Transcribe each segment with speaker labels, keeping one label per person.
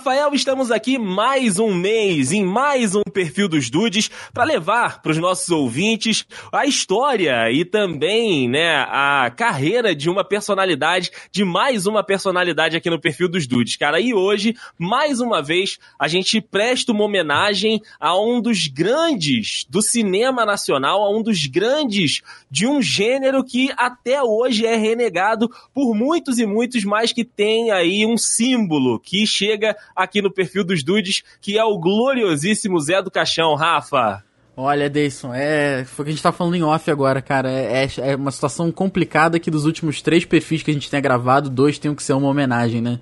Speaker 1: Rafael, estamos aqui mais um mês, em mais um perfil dos Dudes, para levar para os nossos ouvintes a história e também, né, a carreira de uma personalidade, de mais uma personalidade aqui no perfil dos Dudes, cara. E hoje, mais uma vez, a gente presta uma homenagem a um dos grandes do cinema nacional, a um dos grandes de um gênero que até hoje é renegado por muitos e muitos, mas que tem aí um símbolo que chega aqui no perfil dos dudes, que é o gloriosíssimo Zé do Caixão, Rafa.
Speaker 2: Olha, Deison, é. Foi o que a gente tá falando em off agora, cara. É, é, é uma situação complicada que dos últimos três perfis que a gente tem gravado, dois tem que ser uma homenagem, né?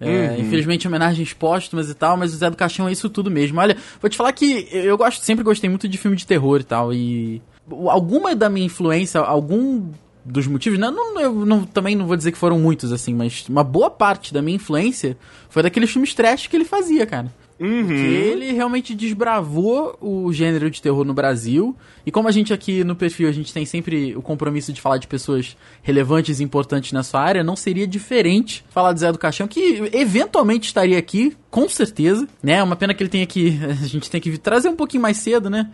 Speaker 2: É, uhum. Infelizmente, homenagens póstumas e tal, mas o Zé do Caixão é isso tudo mesmo. Olha, vou te falar que eu gosto, sempre gostei muito de filme de terror e tal, e. Alguma da minha influência, algum dos motivos, não, não, eu não, também não vou dizer que foram muitos, assim, mas uma boa parte da minha influência foi daqueles filmes trash que ele fazia, cara. Uhum. Porque ele realmente desbravou o gênero de terror no Brasil. E como a gente aqui no perfil, a gente tem sempre o compromisso de falar de pessoas relevantes e importantes na sua área, não seria diferente falar do Zé do Caixão, que eventualmente estaria aqui, com certeza, né? Uma pena que ele tenha que. A gente tem que trazer um pouquinho mais cedo, né?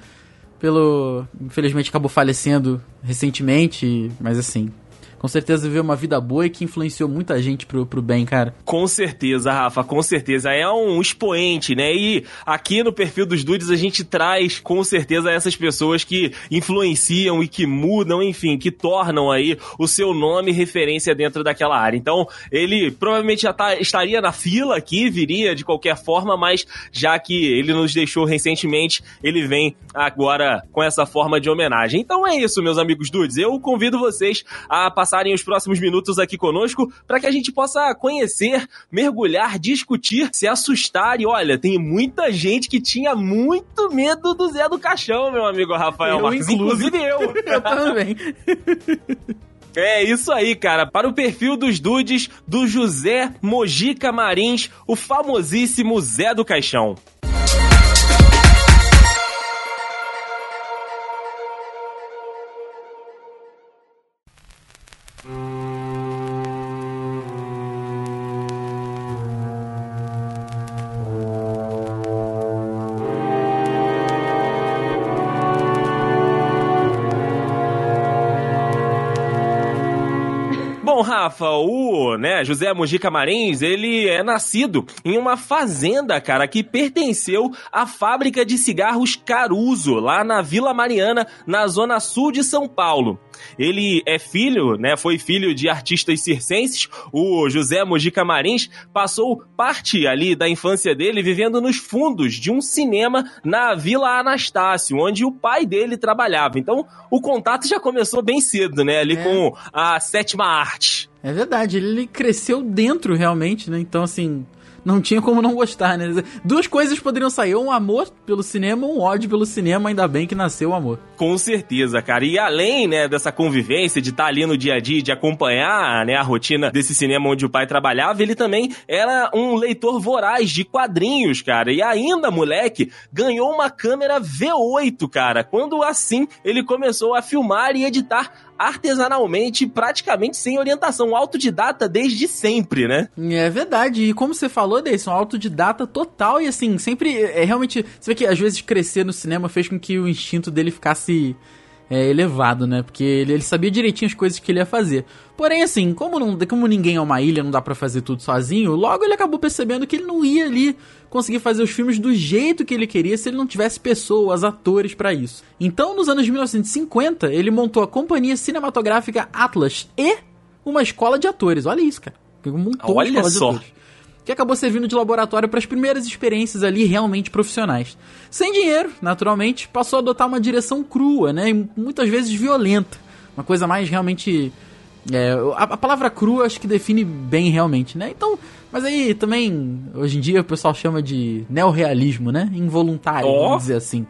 Speaker 2: Pelo. Infelizmente acabou falecendo recentemente, mas assim, com certeza viveu uma vida boa e que influenciou muita gente pro, pro bem, cara.
Speaker 1: Com certeza, Rafa, com certeza. É um expoente, né? E aqui no perfil dos Dudes a gente traz com certeza essas pessoas que influenciam e que mudam, enfim, que tornam aí o seu nome referência dentro daquela área. Então, ele provavelmente já tá, estaria na fila aqui, viria de qualquer forma, mas já que ele nos deixou recentemente, ele vem agora com essa forma de homenagem. Então é isso, meus amigos Dudes. Eu convido vocês a passar passarem os próximos minutos aqui conosco para que a gente possa conhecer, mergulhar, discutir, se assustar. E olha, tem muita gente que tinha muito medo do Zé do Caixão, meu amigo Rafael
Speaker 2: eu, Marques. Inclusive eu. eu também.
Speaker 1: É isso aí, cara. Para o perfil dos dudes do José Mojica Marins, o famosíssimo Zé do Caixão. Rafa, o né, José Mujica Marins, ele é nascido em uma fazenda, cara, que pertenceu à fábrica de cigarros Caruso, lá na Vila Mariana, na zona sul de São Paulo. Ele é filho, né? Foi filho de artistas circenses. O José Mojica Marins passou parte ali da infância dele vivendo nos fundos de um cinema na Vila Anastácio, onde o pai dele trabalhava. Então, o contato já começou bem cedo, né? Ali é. com a sétima arte.
Speaker 2: É verdade, ele cresceu dentro realmente, né? Então, assim, não tinha como não gostar, né? Duas coisas poderiam sair, um amor pelo cinema, um ódio pelo cinema, ainda bem que nasceu o amor.
Speaker 1: Com certeza, cara. E além, né, dessa convivência, de estar tá ali no dia a dia, de acompanhar, né, a rotina desse cinema onde o pai trabalhava, ele também era um leitor voraz de quadrinhos, cara. E ainda, moleque, ganhou uma câmera V8, cara. Quando assim ele começou a filmar e editar artesanalmente, praticamente sem orientação, autodidata desde sempre, né?
Speaker 2: É verdade. E como você falou, Deison, autodidata total e assim, sempre é realmente. Você vê que às vezes crescer no cinema fez com que o instinto dele ficasse é, elevado, né? Porque ele, ele, sabia direitinho as coisas que ele ia fazer. Porém, assim, como, não, como ninguém é uma ilha, não dá para fazer tudo sozinho, logo ele acabou percebendo que ele não ia ali conseguir fazer os filmes do jeito que ele queria se ele não tivesse pessoas, atores para isso. Então, nos anos 1950, ele montou a companhia cinematográfica Atlas e uma escola de atores. Olha isso, cara.
Speaker 1: Montou Olha só
Speaker 2: que acabou servindo de laboratório para as primeiras experiências ali realmente profissionais. Sem dinheiro, naturalmente, passou a adotar uma direção crua, né, e muitas vezes violenta, uma coisa mais realmente é, a, a, palavra crua acho que define bem realmente, né? Então, mas aí também hoje em dia o pessoal chama de neorrealismo, né? Involuntário, oh. vamos dizer assim.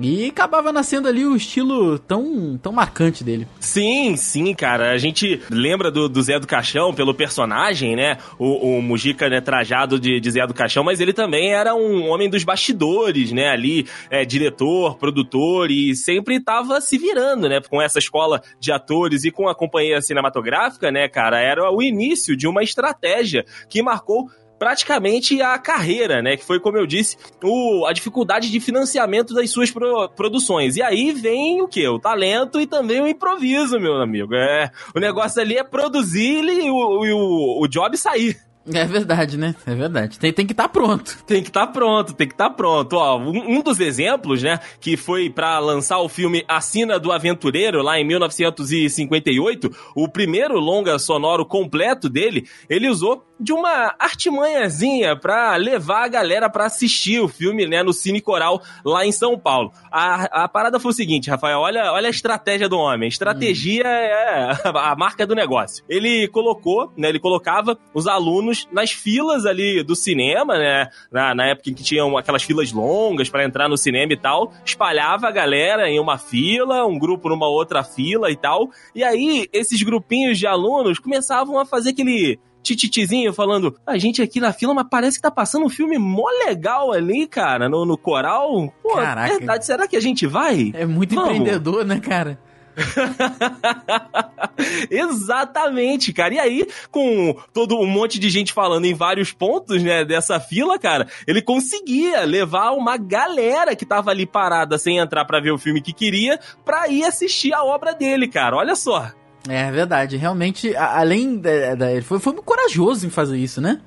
Speaker 2: E acabava nascendo ali o estilo tão, tão marcante dele.
Speaker 1: Sim, sim, cara. A gente lembra do, do Zé do Caixão pelo personagem, né? O, o Mujica, né, trajado de, de, Zé do Caixão, mas ele também era um homem dos bastidores, né? Ali, é, diretor, produtor e sempre tava se virando, né? Com essa escola de atores e com a companhia cinematográfica, né, cara? Era o início de uma estratégia que marcou praticamente a carreira, né? Que foi, como eu disse, o, a dificuldade de financiamento das suas pro, produções. E aí vem o que? O talento e também o improviso, meu amigo. É, o negócio ali é produzir e o, o, o job sair.
Speaker 2: É verdade, né? É verdade. Tem, tem que estar tá pronto.
Speaker 1: Tem que estar tá pronto, tem que estar tá pronto. Ó, um, um, dos exemplos, né, que foi para lançar o filme A Sina do Aventureiro, lá em 1958, o primeiro longa sonoro completo dele, ele usou de uma artimanhazinha pra levar a galera pra assistir o filme, né, no Cine Coral, lá em São Paulo. A, a parada foi o seguinte, Rafael, olha, olha a estratégia do homem. Estratégia hum. é a marca do negócio. Ele colocou, né, ele colocava os alunos alunos nas filas ali do cinema, né? Na, na época em que tinham aquelas filas longas para entrar no cinema e tal, espalhava a galera em uma fila, um grupo numa outra fila e tal. E aí, esses grupinhos de alunos começavam a fazer aquele tititizinho falando, a gente aqui na fila, mas parece que tá passando um filme mó legal ali, cara, no, no coral. Pô, Caraca. verdade, será que a gente vai?
Speaker 2: É muito Vamos. empreendedor, né, cara?
Speaker 1: Exatamente, cara. E aí, com todo um monte de gente falando em vários pontos, né, dessa fila, cara, ele conseguia levar uma galera que tava ali parada sem entrar para ver o filme que queria, pra ir assistir a obra dele, cara. Olha só.
Speaker 2: É verdade, realmente, além da, da ele foi, foi corajoso em fazer isso, né?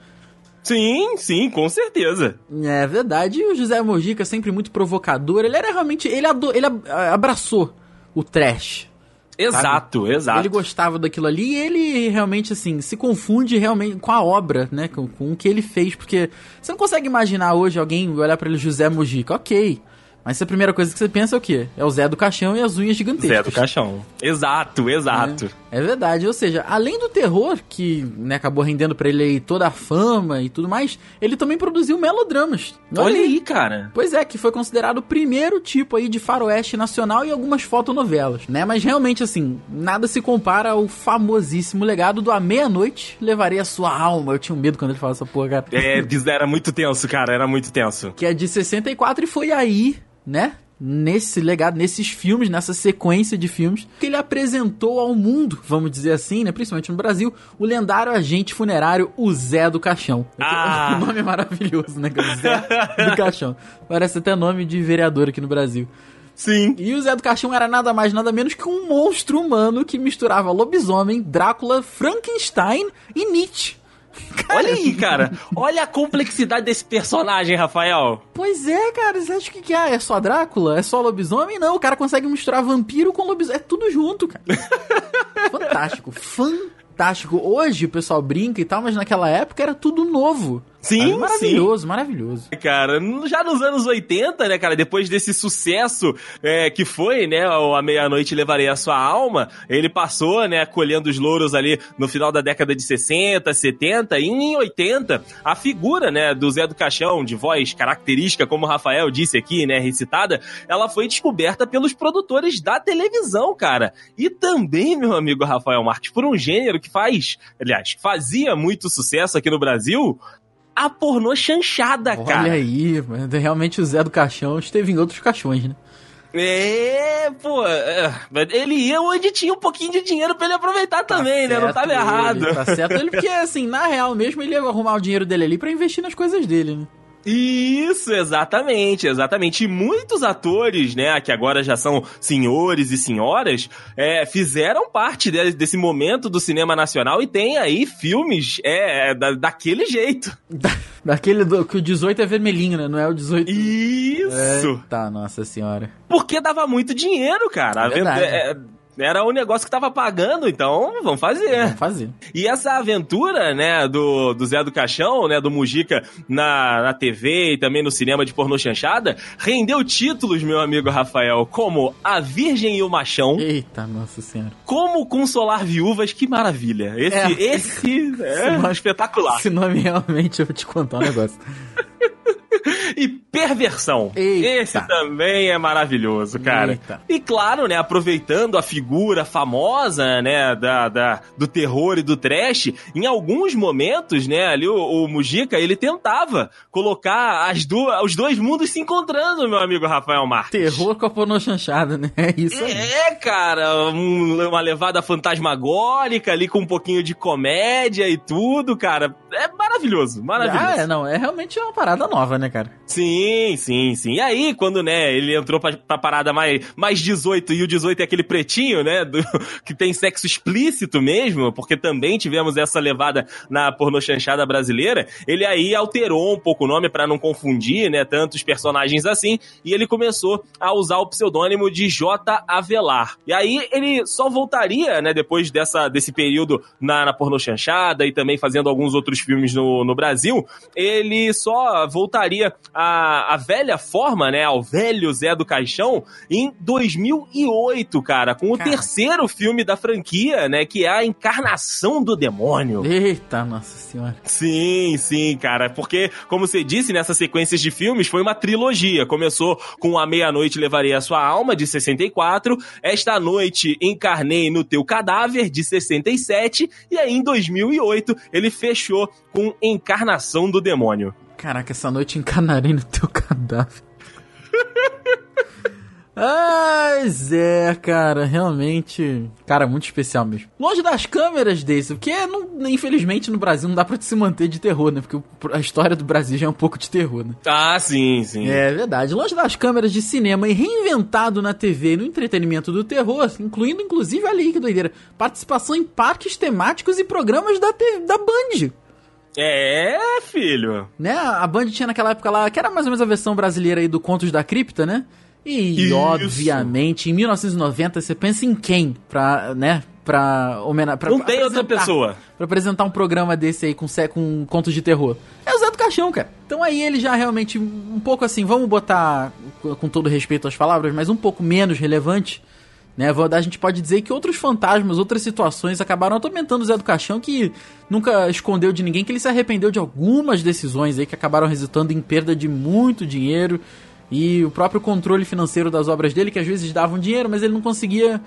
Speaker 1: Sim, sim, com certeza.
Speaker 2: É verdade. E o José Mojica, sempre muito provocador, ele era realmente. Ele, ado, ele abraçou o trash.
Speaker 1: Exato, sabe? exato.
Speaker 2: Ele gostava daquilo ali e ele realmente, assim, se confunde realmente com a obra, né? Com, com o que ele fez, porque você não consegue imaginar hoje alguém olhar para ele José Mujica, ok. Mas a primeira coisa que você pensa é o quê? É o Zé do Caixão e as unhas gigantescas.
Speaker 1: Zé do Caixão. Exato, exato.
Speaker 2: É, é verdade. Ou seja, além do terror, que né, acabou rendendo pra ele toda a fama e tudo mais, ele também produziu melodramas.
Speaker 1: Olha, Olha aí, cara.
Speaker 2: Pois é, que foi considerado o primeiro tipo aí de faroeste nacional e algumas fotonovelas, né? Mas realmente, assim, nada se compara ao famosíssimo legado do A Meia-Noite Levarei a Sua Alma. Eu tinha um medo quando ele falava essa porra, cara.
Speaker 1: É, era muito tenso, cara, era muito tenso.
Speaker 2: Que é de 64 e foi aí né? Nesse legado, nesses filmes, nessa sequência de filmes, que ele apresentou ao mundo, vamos dizer assim, né? Principalmente no Brasil, o lendário agente funerário, o Zé do Caixão.
Speaker 1: Ah.
Speaker 2: O nome é maravilhoso, né? Zé do Caixão. Parece até nome de vereador aqui no Brasil.
Speaker 1: Sim.
Speaker 2: E o Zé do Caixão era nada mais, nada menos que um monstro humano que misturava lobisomem, Drácula, Frankenstein e Nietzsche.
Speaker 1: Olha aí, cara. Olha a complexidade desse personagem, Rafael.
Speaker 2: Pois é, cara. Você acha que, que ah, é só Drácula? É só lobisomem? Não, o cara consegue misturar vampiro com lobisomem. É tudo junto, cara. Fantástico. Fantástico. Hoje o pessoal brinca e tal, mas naquela época era tudo novo.
Speaker 1: Sim,
Speaker 2: ah, maravilhoso, sim. maravilhoso.
Speaker 1: Cara, já nos anos 80, né, cara, depois desse sucesso é, que foi, né, a meia-noite levarei a sua alma, ele passou, né, colhendo os louros ali no final da década de 60, 70 e em 80, a figura, né, do Zé do Caixão, de voz característica, como o Rafael disse aqui, né, recitada, ela foi descoberta pelos produtores da televisão, cara. E também, meu amigo Rafael Marques, por um gênero que faz, aliás, fazia muito sucesso aqui no Brasil, a pornô chanchada,
Speaker 2: Olha
Speaker 1: cara.
Speaker 2: Olha aí, realmente o Zé do Caixão esteve em outros caixões, né?
Speaker 1: É, pô, é, ele ia onde tinha um pouquinho de dinheiro pra ele aproveitar tá também, né? Não tava ele, errado.
Speaker 2: Tá certo ele, porque assim, na real mesmo, ele ia arrumar o dinheiro dele ali pra investir nas coisas dele, né?
Speaker 1: Isso, exatamente, exatamente. E muitos atores, né, que agora já são senhores e senhoras, é, fizeram parte de, desse momento do cinema nacional e tem aí filmes é, da, daquele jeito.
Speaker 2: daquele do, que o 18 é vermelhinho, né? Não é o 18.
Speaker 1: Isso!
Speaker 2: É, tá, nossa senhora.
Speaker 1: Porque dava muito dinheiro, cara. É, é era o negócio que tava pagando, então vamos fazer.
Speaker 2: Vamos fazer.
Speaker 1: E essa aventura, né, do, do Zé do Caixão, né, do Mujica na, na TV e também no cinema de pornô chanchada, rendeu títulos, meu amigo Rafael, como A Virgem e o Machão.
Speaker 2: Eita, nossa senhora.
Speaker 1: Como Consolar Viúvas, que maravilha. Esse, é. esse é esse espetacular.
Speaker 2: Esse nome realmente, eu vou te contar um negócio.
Speaker 1: e perversão.
Speaker 2: Eita.
Speaker 1: Esse também é maravilhoso, cara.
Speaker 2: Eita.
Speaker 1: E claro, né, aproveitando a figura famosa, né, da, da, do terror e do trash, em alguns momentos, né, ali o, o Mujica, ele tentava colocar as duas, os dois mundos se encontrando, meu amigo Rafael Marques.
Speaker 2: Terror com a pornô chanchada, né? É isso aí.
Speaker 1: É, cara, um- uma levada fantasmagórica ali com um pouquinho de comédia e tudo, cara. É maravilhoso, maravilhoso.
Speaker 2: Ah, é, não, é realmente uma parada nova, né, cara?
Speaker 1: Sim, sim, sim. E aí, quando, né, ele entrou pra, pra parada mais, mais 18 e o 18 é aquele pretinho, né, do- que tem sexo explícito mesmo, porque também tivemos essa levada na pornô chanchada brasileira, ele aí alterou um pouco o nome pra não confundir, né, tantos personagens assim, e ele começou a usar o pseudônimo de J. Avelar. E aí ele só voltaria, né, depois dessa, desse período na, na pornô chanchada e também fazendo alguns outros filmes no, no Brasil, ele só voltaria à, à velha forma, né, ao velho Zé do Caixão, em 2008, cara, com o
Speaker 2: Cara.
Speaker 1: terceiro filme da franquia, né, que é a Encarnação do Demônio.
Speaker 2: Eita, nossa senhora.
Speaker 1: Sim, sim, cara. Porque, como você disse, nessas sequências de filmes foi uma trilogia. Começou com A Meia-Noite Levarei a Sua Alma, de 64. Esta Noite Encarnei no Teu Cadáver, de 67. E aí, em 2008, ele fechou com Encarnação do Demônio.
Speaker 2: Caraca, essa noite encanarei no teu cadáver. Ai, Zé, cara, realmente. Cara, muito especial mesmo. Longe das câmeras desse, porque não- infelizmente no Brasil não dá pra se manter de terror, né? Porque a história do Brasil já é um pouco de terror, né?
Speaker 1: Ah, sim, sim.
Speaker 2: É verdade. Longe das câmeras de cinema e reinventado na TV e no entretenimento do terror, incluindo inclusive, olha aí que doideira, participação em parques temáticos e programas da, da Band.
Speaker 1: É, filho.
Speaker 2: né? A Band tinha naquela época lá, que era mais ou menos a versão brasileira aí do Contos da Cripta, né? E,
Speaker 1: Isso.
Speaker 2: obviamente, em 1990, você pensa em quem pra, né? Pra homenagear.
Speaker 1: Não tem outra pessoa.
Speaker 2: Pra apresentar um programa desse aí com, com contos de terror. É o Zé do Caixão, cara. Então aí ele já realmente, um pouco assim, vamos botar, com todo respeito às palavras, mas um pouco menos relevante. Né, a gente pode dizer que outros fantasmas, outras situações acabaram atormentando o Zé do Caixão, que nunca escondeu de ninguém que ele se arrependeu de algumas decisões aí que acabaram resultando em perda de muito dinheiro e o próprio controle financeiro das obras dele, que às vezes davam dinheiro, mas ele não conseguia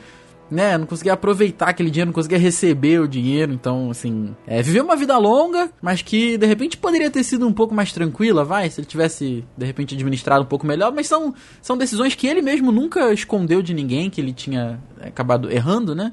Speaker 2: né, não conseguia aproveitar aquele dinheiro, não conseguia receber o dinheiro, então, assim, é, viveu uma vida longa, mas que de repente poderia ter sido um pouco mais tranquila, vai, se ele tivesse de repente administrado um pouco melhor, mas são, são decisões que ele mesmo nunca escondeu de ninguém, que ele tinha é, acabado errando, né?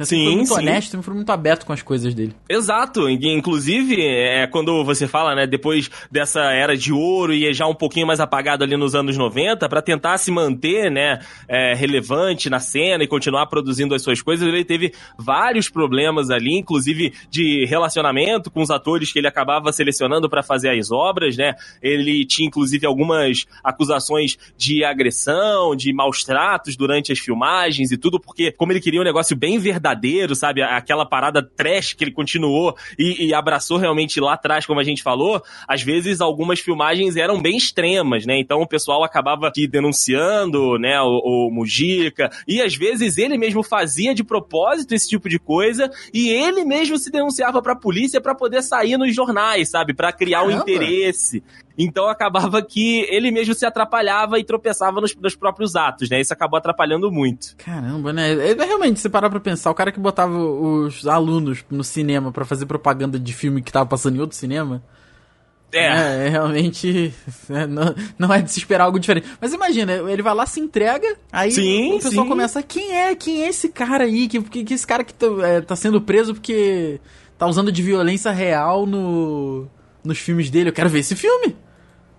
Speaker 2: Assim,
Speaker 1: Sim,
Speaker 2: foi muito
Speaker 1: sim.
Speaker 2: honesto, sempre foi muito aberto com as coisas dele.
Speaker 1: Exato, inclusive é quando você fala, né, depois dessa era de ouro e já um pouquinho mais apagado ali nos anos 90, pra tentar se manter, né, é, relevante na cena e continuar produzindo as suas coisas, ele teve vários problemas ali, inclusive de relacionamento com os atores que ele acabava selecionando pra fazer as obras, né? Ele tinha inclusive algumas acusações de agressão, de maus tratos durante as filmagens e tudo, porque como ele queria um negócio bem verdadeiro, sabe? Aquela parada trash que ele continuou e, e abraçou realmente lá atrás, como a gente falou, às vezes algumas filmagens eram bem extremas, né? Então o pessoal acabava aqui denunciando, né, o, o Mujica, e às vezes ele mesmo fazia de propósito esse tipo de coisa, e ele mesmo se denunciava pra polícia pra poder sair nos jornais, sabe? Pra criar um
Speaker 2: Caramba.
Speaker 1: interesse. Então acabava que ele mesmo se atrapalhava e tropeçava nos, nos próprios atos, né? Isso acabou atrapalhando muito.
Speaker 2: Caramba, né? É, é realmente, se parar pra pensar, o cara que botava os alunos no cinema pra fazer propaganda de filme que tava passando em outro cinema.
Speaker 1: É.
Speaker 2: É, é realmente. é, não, não é de se esperar algo diferente. Mas imagina, ele vai lá, se entrega, aí
Speaker 1: Sim,
Speaker 2: o pessoal
Speaker 1: sim.
Speaker 2: começa. Quem é? Quem é esse cara aí? Que, que, que esse cara que tá, é, tá sendo preso porque tá usando de violência real no, nos filmes dele? Eu quero ver esse filme.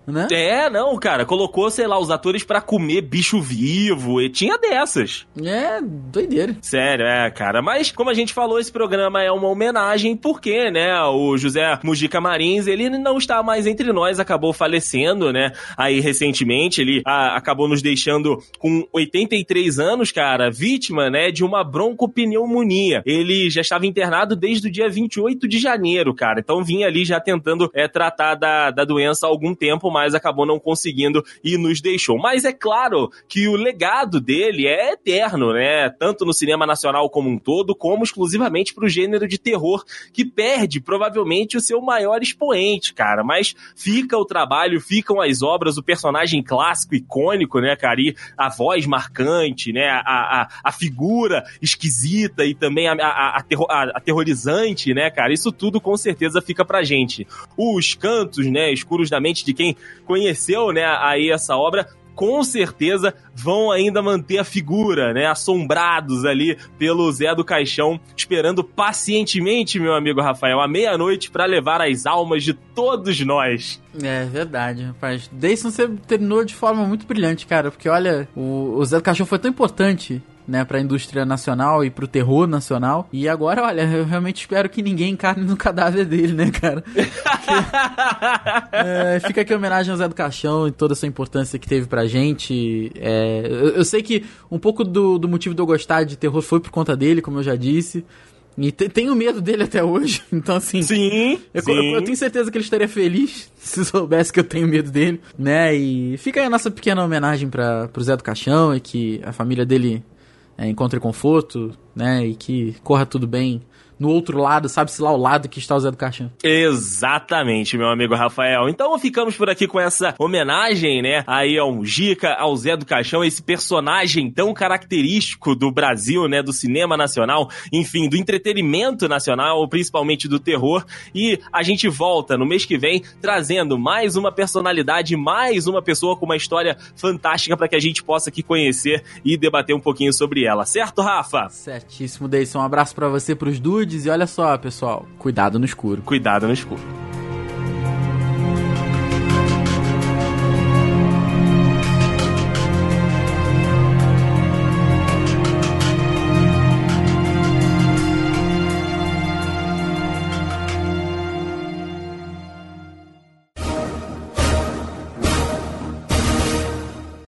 Speaker 2: Né?
Speaker 1: É, não, cara, colocou, sei lá, os atores pra comer bicho vivo, e tinha dessas.
Speaker 2: É, doideira.
Speaker 1: Sério, é, cara. Mas, como a gente falou, esse programa é uma homenagem, porque, né, o José Mujica Marins, ele não está mais entre nós, acabou falecendo, né, aí recentemente, ele ah, acabou nos deixando com 83 anos, cara, vítima, né, de uma broncopneumonia. Ele já estava internado desde o dia 28 de janeiro, cara, então vinha ali já tentando é, tratar da, da doença há algum tempo, mais acabou não conseguindo e nos deixou. Mas é claro que o legado dele é eterno, né? Tanto no cinema nacional como um todo, como exclusivamente pro gênero de terror, que perde provavelmente o seu maior expoente, cara. Mas fica o trabalho, ficam as obras, o personagem clássico, icônico, né, cara? A voz marcante, né? A, a, a figura esquisita e também a, a, a, aterrorizante, né, cara? Isso tudo com certeza fica pra gente. Os cantos, né, escuros da mente de quem conheceu, né, aí essa obra, com certeza vão ainda manter a figura, né? Assombrados ali pelo Zé do Caixão, esperando pacientemente, meu amigo Rafael, à meia-noite para levar as almas de todos nós.
Speaker 2: É verdade, rapaz. Dayson você terminou de forma muito brilhante, cara, porque olha, o, o Zé do Caixão foi tão importante né, para a indústria nacional e para o terror nacional. E agora, olha, eu realmente espero que ninguém encarne no cadáver dele, né, cara? é, fica aqui a homenagem ao Zé do Caixão e toda essa importância que teve pra gente. É, eu, eu, sei que um pouco do, do motivo de eu gostar de terror foi por conta dele, como eu já disse. E te, tenho medo dele até hoje. Então, assim.
Speaker 1: Sim.
Speaker 2: Eu,
Speaker 1: sim.
Speaker 2: Eu, eu, tenho certeza que ele estaria feliz se soubesse que eu tenho medo dele, né? E fica aí a nossa pequena homenagem para pro Zé do Caixão e que a família dele é, encontre conforto, né? E que corra tudo bem no outro lado, sabe-se lá o lado que está o Zé do Caixão.
Speaker 1: Exatamente, meu amigo Rafael. Então ficamos por aqui com essa homenagem, né, aí ao Mujica, ao Zé do Caixão, esse personagem tão característico do Brasil, né, do cinema nacional, enfim, do entretenimento nacional, principalmente do terror. E a gente volta no mês que vem trazendo mais uma personalidade, mais uma pessoa com uma história fantástica para que a gente possa aqui conhecer e debater um pouquinho sobre ela. Certo, Rafa?
Speaker 2: Certíssimo, Deison. Um abraço para você, pros dudes e olha só, pessoal, cuidado no escuro.
Speaker 1: Cuidado no escuro.